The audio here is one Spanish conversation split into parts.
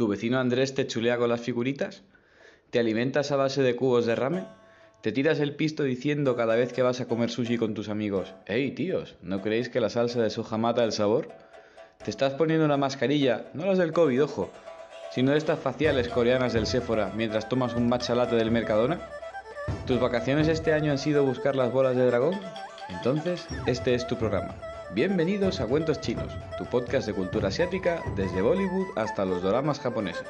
¿Tu vecino Andrés te chulea con las figuritas? ¿Te alimentas a base de cubos de ramen? ¿Te tiras el pisto diciendo cada vez que vas a comer sushi con tus amigos, hey tíos, ¿no creéis que la salsa de soja mata el sabor? ¿Te estás poniendo una mascarilla, no las del COVID, ojo, sino de estas faciales coreanas del Sephora mientras tomas un matcha latte del Mercadona? ¿Tus vacaciones este año han sido buscar las bolas de dragón? Entonces, este es tu programa. Bienvenidos a Cuentos Chinos, tu podcast de cultura asiática desde Bollywood hasta los dramas japoneses.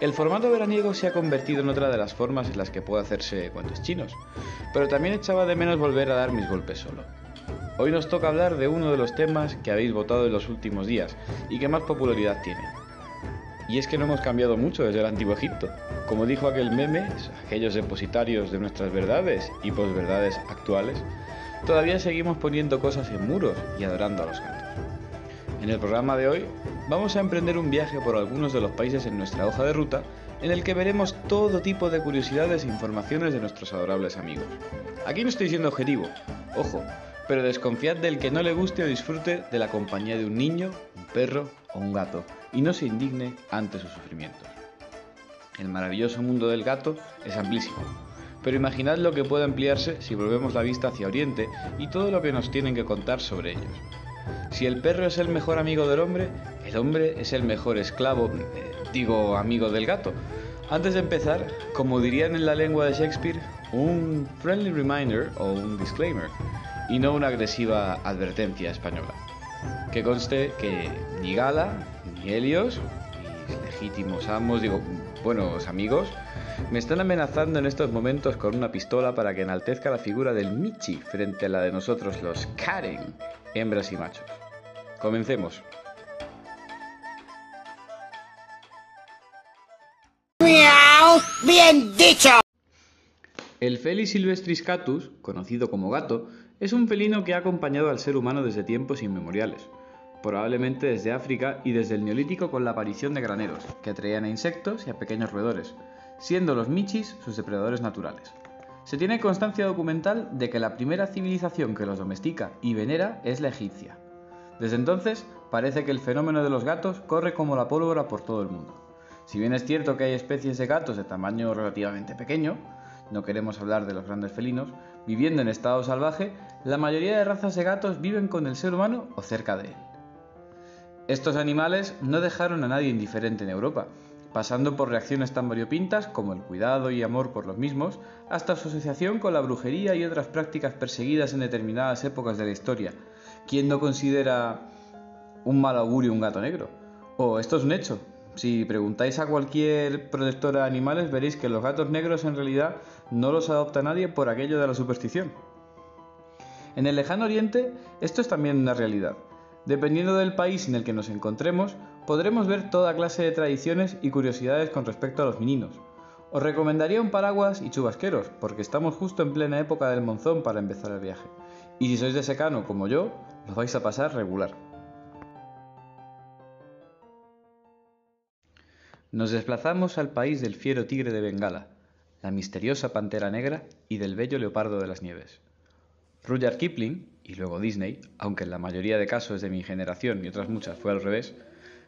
El formato veraniego se ha convertido en otra de las formas en las que puedo hacerse cuentos chinos, pero también echaba de menos volver a dar mis golpes solo. Hoy nos toca hablar de uno de los temas que habéis votado en los últimos días y que más popularidad tiene. Y es que no hemos cambiado mucho desde el antiguo Egipto. Como dijo aquel meme, aquellos depositarios de nuestras verdades y posverdades actuales, todavía seguimos poniendo cosas en muros y adorando a los gatos. En el programa de hoy vamos a emprender un viaje por algunos de los países en nuestra hoja de ruta en el que veremos todo tipo de curiosidades e informaciones de nuestros adorables amigos. Aquí no estoy siendo objetivo, ojo, pero desconfiad del que no le guste o disfrute de la compañía de un niño, un perro o un gato y no se indigne ante sus sufrimientos. El maravilloso mundo del gato es amplísimo, pero imaginad lo que puede ampliarse si volvemos la vista hacia Oriente y todo lo que nos tienen que contar sobre ellos. Si el perro es el mejor amigo del hombre, el hombre es el mejor esclavo, eh, digo amigo del gato. Antes de empezar, como dirían en la lengua de Shakespeare, un friendly reminder o un disclaimer, y no una agresiva advertencia española. Que conste que ni Gala, ni Helios, legítimos amos, digo, buenos amigos, me están amenazando en estos momentos con una pistola para que enaltezca la figura del Michi frente a la de nosotros los Karen, hembras y machos. Comencemos. ¡Miau! ¡Bien dicho! El Felis silvestris catus, conocido como gato, es un felino que ha acompañado al ser humano desde tiempos inmemoriales, probablemente desde África y desde el Neolítico con la aparición de graneros, que atraían a insectos y a pequeños roedores, siendo los michis sus depredadores naturales. Se tiene constancia documental de que la primera civilización que los domestica y venera es la egipcia. Desde entonces, parece que el fenómeno de los gatos corre como la pólvora por todo el mundo. Si bien es cierto que hay especies de gatos de tamaño relativamente pequeño, no queremos hablar de los grandes felinos, viviendo en estado salvaje, la mayoría de razas de gatos viven con el ser humano o cerca de él. Estos animales no dejaron a nadie indiferente en Europa, pasando por reacciones tan variopintas como el cuidado y amor por los mismos, hasta su asociación con la brujería y otras prácticas perseguidas en determinadas épocas de la historia. ¿Quién no considera un mal augurio un gato negro? O esto es un hecho. Si preguntáis a cualquier protectora de animales veréis que los gatos negros en realidad no los adopta nadie por aquello de la superstición. En el lejano oriente esto es también una realidad. Dependiendo del país en el que nos encontremos, podremos ver toda clase de tradiciones y curiosidades con respecto a los meninos. Os recomendaría un paraguas y chubasqueros, porque estamos justo en plena época del monzón para empezar el viaje. Y si sois de secano como yo, lo vais a pasar regular. Nos desplazamos al país del fiero tigre de Bengala, la misteriosa pantera negra y del bello leopardo de las nieves. Rudyard Kipling, y luego Disney, aunque en la mayoría de casos de mi generación y otras muchas fue al revés,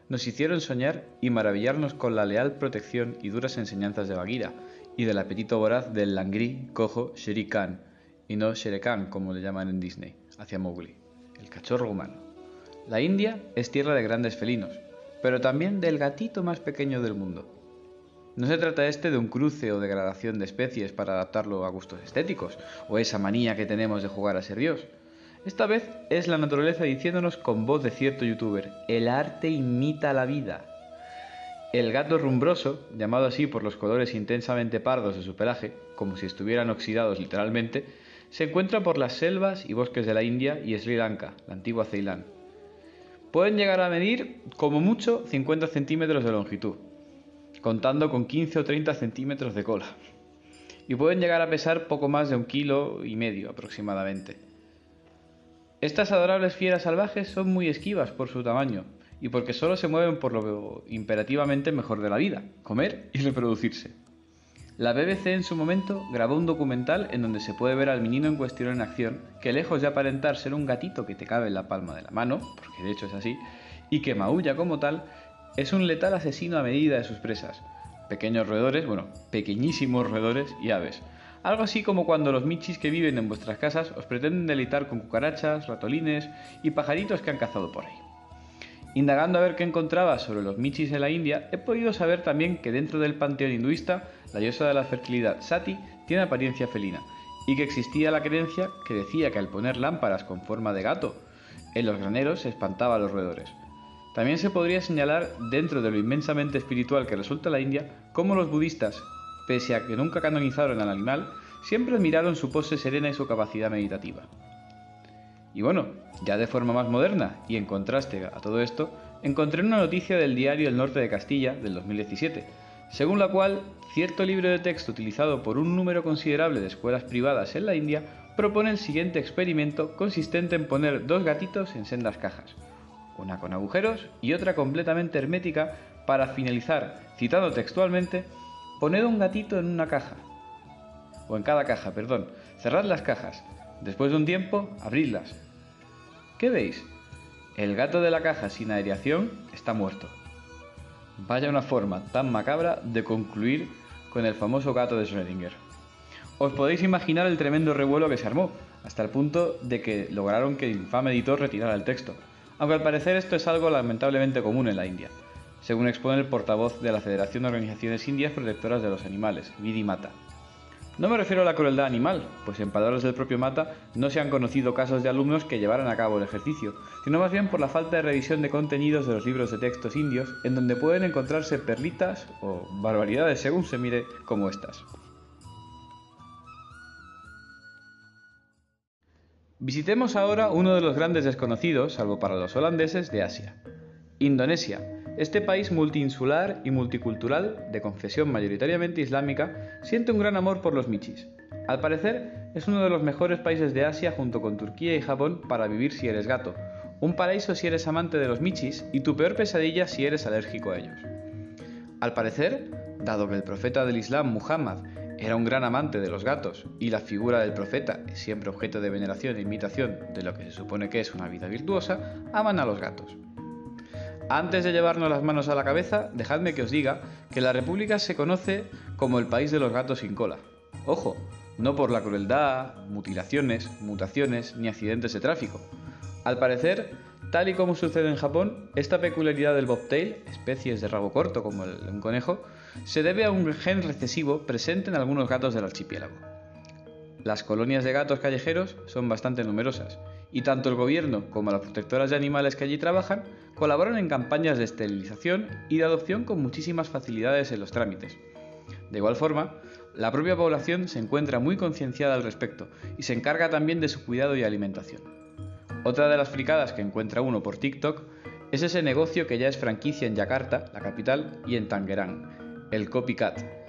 nos hicieron soñar y maravillarnos con la leal protección y duras enseñanzas de Bagheera y del apetito voraz del langri, cojo, Shere Khan, y no Shere Khan como le llaman en Disney, hacia Mowgli, el cachorro humano. La India es tierra de grandes felinos, pero también del gatito más pequeño del mundo. No se trata este de un cruce o degradación de especies para adaptarlo a gustos estéticos, o esa manía que tenemos de jugar a ser Dios. Esta vez es la naturaleza diciéndonos con voz de cierto youtuber, el arte imita la vida. El gato rumbroso, llamado así por los colores intensamente pardos de su pelaje, como si estuvieran oxidados literalmente, se encuentra por las selvas y bosques de la India y Sri Lanka, la antigua Ceilán. Pueden llegar a medir, como mucho, 50 centímetros de longitud, contando con 15 o 30 centímetros de cola. Y pueden llegar a pesar poco más de un kilo y medio aproximadamente. Estas adorables fieras salvajes son muy esquivas por su tamaño y porque solo se mueven por lo imperativamente mejor de la vida, comer y reproducirse. La BBC en su momento grabó un documental en donde se puede ver al menino en cuestión en acción, que lejos de aparentar ser un gatito que te cabe en la palma de la mano, porque de hecho es así, y que maulla como tal, es un letal asesino a medida de sus presas. Pequeños roedores, bueno, pequeñísimos roedores y aves. Algo así como cuando los michis que viven en vuestras casas os pretenden deleitar con cucarachas, ratolines y pajaritos que han cazado por ahí. Indagando a ver qué encontraba sobre los michis en la India, he podido saber también que dentro del panteón hinduista, la diosa de la fertilidad Sati tiene apariencia felina, y que existía la creencia que decía que al poner lámparas con forma de gato en los graneros se espantaba a los roedores. También se podría señalar, dentro de lo inmensamente espiritual que resulta la India, cómo los budistas, pese a que nunca canonizaron al animal, siempre admiraron su pose serena y su capacidad meditativa. Y bueno, ya de forma más moderna y en contraste a todo esto, encontré una noticia del diario El Norte de Castilla del 2017, según la cual cierto libro de texto utilizado por un número considerable de escuelas privadas en la India propone el siguiente experimento consistente en poner dos gatitos en sendas cajas, una con agujeros y otra completamente hermética para finalizar, citando textualmente, poned un gatito en una caja, o en cada caja, perdón, cerrad las cajas, después de un tiempo, abridlas, ¿Qué veis? El gato de la caja sin aireación está muerto. Vaya una forma tan macabra de concluir con el famoso gato de Schrödinger. Os podéis imaginar el tremendo revuelo que se armó, hasta el punto de que lograron que el infame editor retirara el texto, aunque al parecer esto es algo lamentablemente común en la India, según expone el portavoz de la Federación de Organizaciones Indias Protectoras de los Animales, Vidi Mata. No me refiero a la crueldad animal, pues en palabras del propio Mata no se han conocido casos de alumnos que llevaran a cabo el ejercicio, sino más bien por la falta de revisión de contenidos de los libros de textos indios, en donde pueden encontrarse perlitas o barbaridades según se mire como estas. Visitemos ahora uno de los grandes desconocidos, salvo para los holandeses, de Asia, Indonesia, este país multiinsular y multicultural, de confesión mayoritariamente islámica, siente un gran amor por los michis. Al parecer, es uno de los mejores países de Asia junto con Turquía y Japón para vivir si eres gato, un paraíso si eres amante de los michis y tu peor pesadilla si eres alérgico a ellos. Al parecer, dado que el profeta del Islam, Muhammad, era un gran amante de los gatos y la figura del profeta siempre objeto de veneración e imitación de lo que se supone que es una vida virtuosa, aman a los gatos. Antes de llevarnos las manos a la cabeza, dejadme que os diga que la República se conoce como el país de los gatos sin cola. Ojo, no por la crueldad, mutilaciones, mutaciones ni accidentes de tráfico. Al parecer, tal y como sucede en Japón, esta peculiaridad del bobtail, especies de rabo corto como el, un conejo, se debe a un gen recesivo presente en algunos gatos del archipiélago. Las colonias de gatos callejeros son bastante numerosas y tanto el gobierno como las protectoras de animales que allí trabajan colaboran en campañas de esterilización y de adopción con muchísimas facilidades en los trámites. De igual forma, la propia población se encuentra muy concienciada al respecto y se encarga también de su cuidado y alimentación. Otra de las fricadas que encuentra uno por TikTok es ese negocio que ya es franquicia en Yakarta, la capital, y en Tangerang, el Copycat,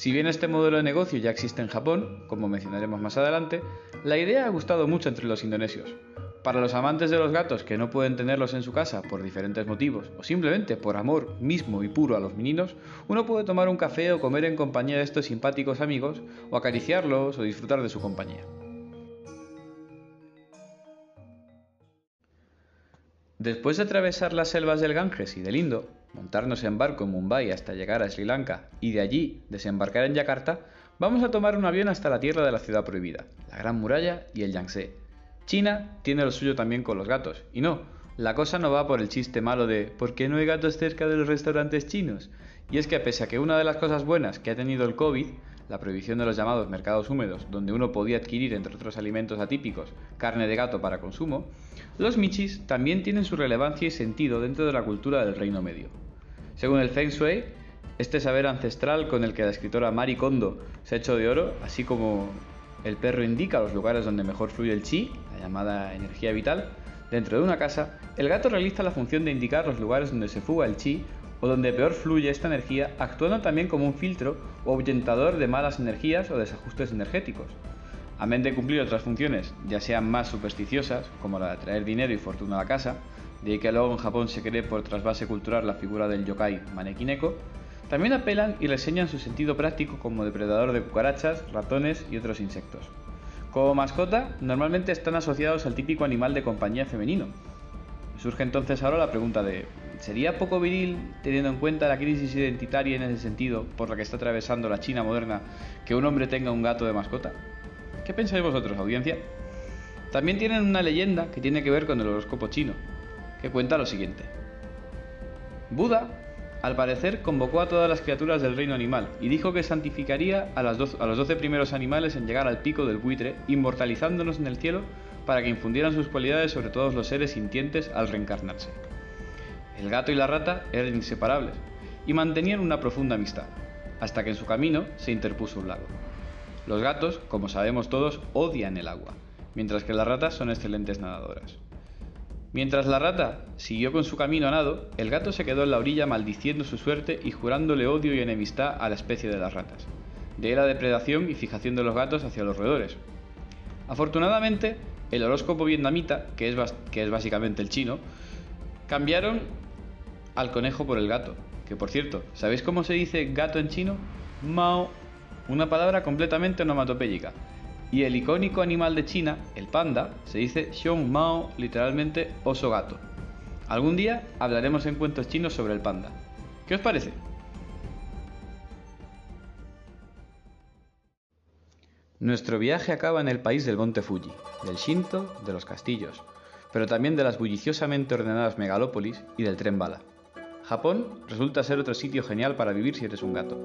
si bien este modelo de negocio ya existe en Japón, como mencionaremos más adelante, la idea ha gustado mucho entre los indonesios. Para los amantes de los gatos que no pueden tenerlos en su casa por diferentes motivos, o simplemente por amor mismo y puro a los meninos, uno puede tomar un café o comer en compañía de estos simpáticos amigos, o acariciarlos o disfrutar de su compañía. Después de atravesar las selvas del Ganges y del Indo, montarnos en barco en Mumbai hasta llegar a Sri Lanka y de allí desembarcar en Yakarta, vamos a tomar un avión hasta la tierra de la ciudad prohibida, la Gran Muralla y el Yangtze. China tiene lo suyo también con los gatos, y no, la cosa no va por el chiste malo de ¿por qué no hay gatos cerca de los restaurantes chinos? Y es que pese a que una de las cosas buenas que ha tenido el COVID la prohibición de los llamados mercados húmedos, donde uno podía adquirir, entre otros alimentos atípicos, carne de gato para consumo, los michis también tienen su relevancia y sentido dentro de la cultura del Reino Medio. Según el Feng Shui, este saber ancestral con el que la escritora Mari Kondo se ha hecho de oro, así como el perro indica los lugares donde mejor fluye el chi, la llamada energía vital, dentro de una casa, el gato realiza la función de indicar los lugares donde se fuga el chi o donde peor fluye esta energía, actuando también como un filtro o ahuyentador de malas energías o desajustes energéticos. Amén de cumplir otras funciones, ya sean más supersticiosas, como la de traer dinero y fortuna a la casa, de que luego en Japón se cree por trasvase cultural la figura del yokai manekineko, también apelan y reseñan su sentido práctico como depredador de cucarachas, ratones y otros insectos. Como mascota, normalmente están asociados al típico animal de compañía femenino. Surge entonces ahora la pregunta de ¿sería poco viril, teniendo en cuenta la crisis identitaria en ese sentido por la que está atravesando la China moderna, que un hombre tenga un gato de mascota? ¿Qué pensáis vosotros, audiencia? También tienen una leyenda que tiene que ver con el horóscopo chino, que cuenta lo siguiente. Buda, al parecer, convocó a todas las criaturas del reino animal y dijo que santificaría a, a los doce primeros animales en llegar al pico del buitre, inmortalizándonos en el cielo para que infundieran sus cualidades sobre todos los seres sintientes al reencarnarse. El gato y la rata eran inseparables y mantenían una profunda amistad, hasta que en su camino se interpuso un lago. Los gatos, como sabemos todos, odian el agua, mientras que las ratas son excelentes nadadoras. Mientras la rata siguió con su camino a nado, el gato se quedó en la orilla maldiciendo su suerte y jurándole odio y enemistad a la especie de las ratas. De la depredación y fijación de los gatos hacia los roedores. Afortunadamente, el horóscopo vietnamita, que es, que es básicamente el chino, cambiaron al conejo por el gato. Que por cierto, ¿sabéis cómo se dice gato en chino? Mao. Una palabra completamente onomatopéyica. Y el icónico animal de China, el panda, se dice Xiong Mao, literalmente oso gato. Algún día hablaremos en cuentos chinos sobre el panda. ¿Qué os parece? Nuestro viaje acaba en el país del monte Fuji, del Shinto, de los castillos, pero también de las bulliciosamente ordenadas megalópolis y del tren bala. Japón resulta ser otro sitio genial para vivir si eres un gato.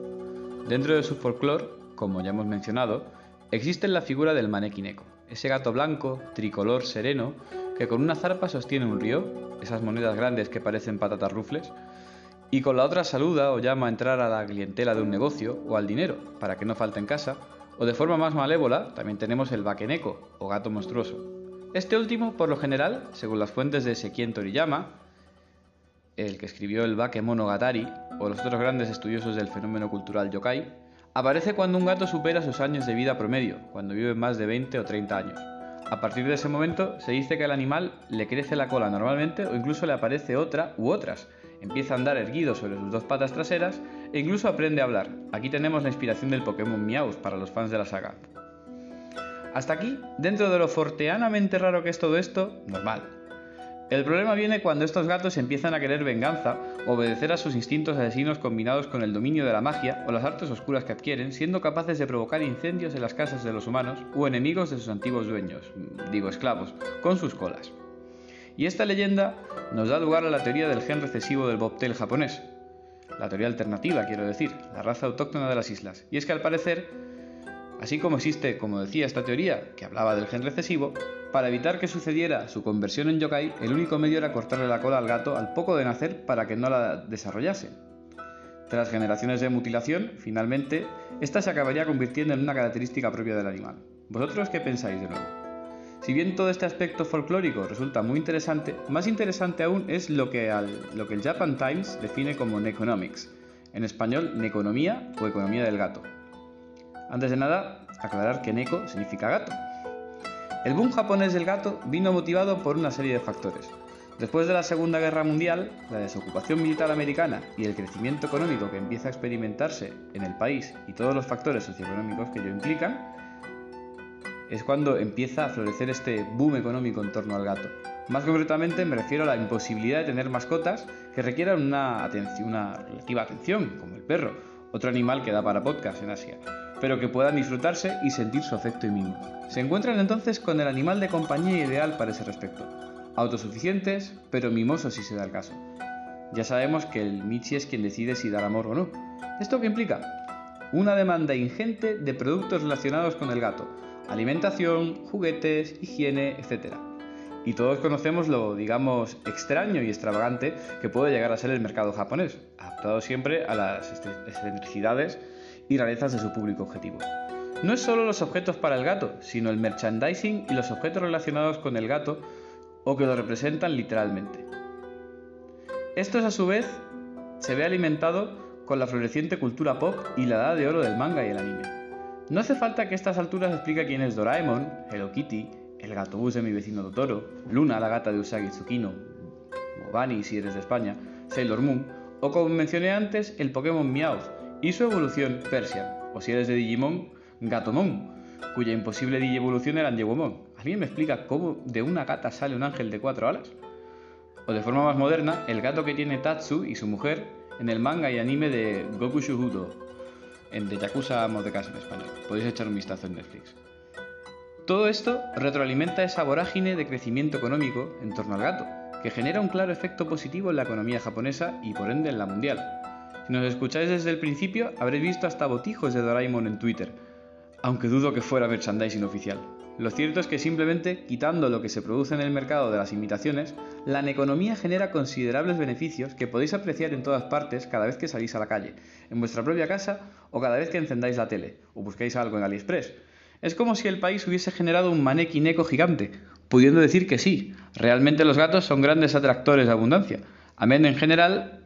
Dentro de su folclore, como ya hemos mencionado, Existe la figura del manequineko, ese gato blanco, tricolor sereno, que con una zarpa sostiene un río, esas monedas grandes que parecen patatas rufles, y con la otra saluda o llama a entrar a la clientela de un negocio o al dinero, para que no falte en casa, o de forma más malévola también tenemos el bakeneko, o gato monstruoso. Este último, por lo general, según las fuentes de Sekien Toriyama, el que escribió el Bakemonogatari, o los otros grandes estudiosos del fenómeno cultural yokai, Aparece cuando un gato supera sus años de vida promedio, cuando vive más de 20 o 30 años. A partir de ese momento se dice que al animal le crece la cola normalmente o incluso le aparece otra u otras. Empieza a andar erguido sobre sus dos patas traseras e incluso aprende a hablar. Aquí tenemos la inspiración del Pokémon Meowth para los fans de la saga. Hasta aquí, dentro de lo forteanamente raro que es todo esto, normal. El problema viene cuando estos gatos empiezan a querer venganza, obedecer a sus instintos asesinos combinados con el dominio de la magia o las artes oscuras que adquieren, siendo capaces de provocar incendios en las casas de los humanos o enemigos de sus antiguos dueños, digo esclavos, con sus colas. Y esta leyenda nos da lugar a la teoría del gen recesivo del bobtail japonés. La teoría alternativa, quiero decir, la raza autóctona de las islas. Y es que al parecer, así como existe, como decía esta teoría, que hablaba del gen recesivo, para evitar que sucediera su conversión en yokai, el único medio era cortarle la cola al gato al poco de nacer para que no la desarrollase. Tras generaciones de mutilación, finalmente, esta se acabaría convirtiendo en una característica propia del animal. ¿Vosotros qué pensáis de nuevo? Si bien todo este aspecto folclórico resulta muy interesante, más interesante aún es lo que, el Japan Times define como Neconomics, en español Neconomía o Economía del Gato. Antes de nada, aclarar que Neko significa gato, el boom japonés del gato vino motivado por una serie de factores. Después de la Segunda Guerra Mundial, la desocupación militar americana y el crecimiento económico que empieza a experimentarse en el país y todos los factores socioeconómicos que ello implican, es cuando empieza a florecer este boom económico en torno al gato. Más concretamente me refiero a la imposibilidad de tener mascotas que requieran una, atención, una relativa atención, como el perro, otro animal que da para podcast en Asia pero que puedan disfrutarse y sentir su afecto y mimo. Se encuentran entonces con el animal de compañía ideal para ese respecto. Autosuficientes, pero mimosos si se da el caso. Ya sabemos que el Michi es quien decide si dar amor o no. ¿Esto qué implica? Una demanda ingente de productos relacionados con el gato. Alimentación, juguetes, higiene, etc. Y todos conocemos lo, digamos, extraño y extravagante que puede llegar a ser el mercado japonés, adaptado siempre a las excentricidades y rarezas de su público objetivo. No es solo los objetos para el gato, sino el merchandising y los objetos relacionados con el gato o que lo representan literalmente. Esto es a su vez se ve alimentado con la floreciente cultura pop y la edad de oro del manga y el anime. No hace falta que a estas alturas explique quién es Doraemon, Hello Kitty, el gato bus de mi vecino Totoro, Luna, la gata de Usagi Tsukino, Mobani si eres de España, Sailor Moon, o como mencioné antes, el Pokémon Meowth, y su evolución Persian, o si eres de Digimon, Gatomon, cuya imposible digievolución era Angewomon. ¿Alguien me explica cómo de una gata sale un ángel de cuatro alas? O de forma más moderna, el gato que tiene Tatsu y su mujer en el manga y anime de Goku Shuhudo, en de Yakuza Amos de Casa en español. Podéis echar un vistazo en Netflix. Todo esto retroalimenta esa vorágine de crecimiento económico en torno al gato, que genera un claro efecto positivo en la economía japonesa y por ende en la mundial. Si nos escucháis desde el principio, habréis visto hasta botijos de Doraemon en Twitter, aunque dudo que fuera merchandising oficial. Lo cierto es que simplemente quitando lo que se produce en el mercado de las imitaciones, la economía genera considerables beneficios que podéis apreciar en todas partes cada vez que salís a la calle, en vuestra propia casa o cada vez que encendáis la tele o busquéis algo en AliExpress. Es como si el país hubiese generado un manequín eco gigante, pudiendo decir que sí, realmente los gatos son grandes atractores de abundancia. Amén en general,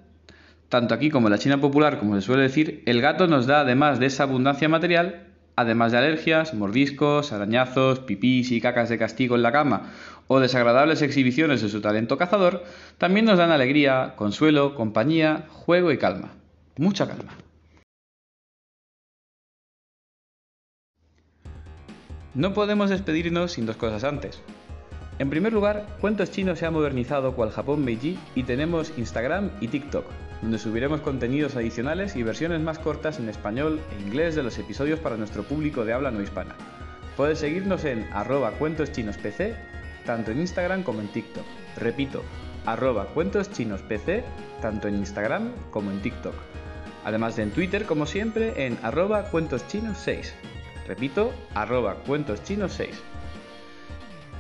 tanto aquí como en la China popular, como se suele decir, el gato nos da además de esa abundancia material, además de alergias, mordiscos, arañazos, pipís y cacas de castigo en la cama o desagradables exhibiciones de su talento cazador, también nos dan alegría, consuelo, compañía, juego y calma. Mucha calma. No podemos despedirnos sin dos cosas antes. En primer lugar, Cuentos Chinos se ha modernizado cual Japón Meiji y tenemos Instagram y TikTok, donde subiremos contenidos adicionales y versiones más cortas en español e inglés de los episodios para nuestro público de habla no hispana. Puedes seguirnos en arroba cuentoschinospc, tanto en Instagram como en TikTok. Repito, arroba cuentoschinospc, tanto en Instagram como en TikTok. Además de en Twitter, como siempre, en arroba cuentoschinos6. Repito, arroba cuentoschinos6.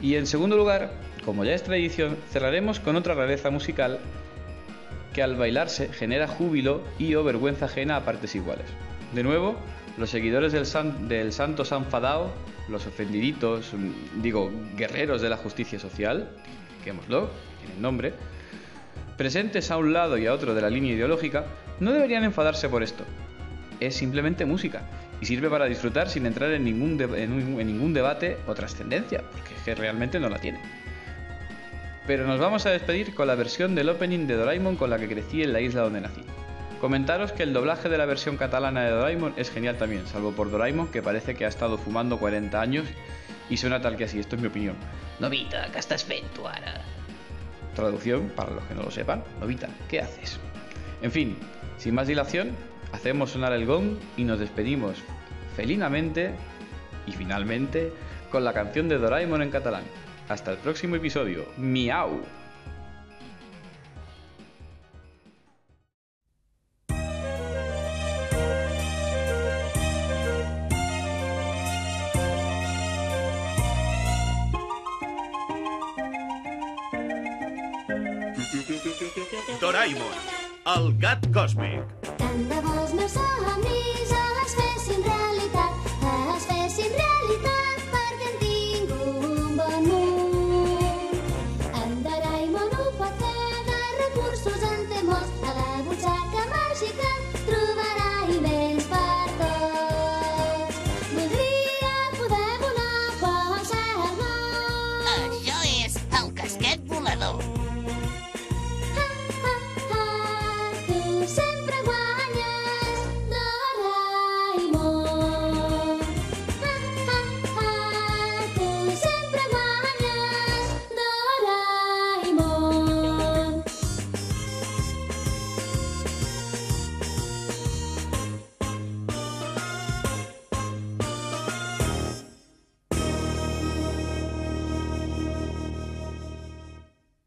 Y en segundo lugar, como ya es tradición, cerraremos con otra rareza musical que al bailarse genera júbilo y o vergüenza ajena a partes iguales. De nuevo, los seguidores del, del Santo Sanfadao, los ofendiditos, digo, guerreros de la justicia social, digámoslo, tienen nombre, presentes a un lado y a otro de la línea ideológica, no deberían enfadarse por esto. Es simplemente música y sirve para disfrutar sin entrar en ningún, en, ningún debate o trascendencia, porque es que realmente no la tiene. Pero nos vamos a despedir con la versión del opening de Doraemon con la que crecí en la isla donde nací. Comentaros que el doblaje de la versión catalana de Doraemon es genial también, salvo por Doraemon que parece que ha estado fumando 40 años y suena tal que así, esto es mi opinión. Novita, ¿qué estás ahora? Traducción, para los que no lo sepan, Novita, ¿qué haces? En fin, sin más dilación, hacemos sonar el gong y nos despedimos felinamente y finalmente con la canción de Doraemon en catalán. Hasta el próximo episodio. Miau. Doraemon, el gat còsmic. Tant de bo els meus somnis els fessin realitat.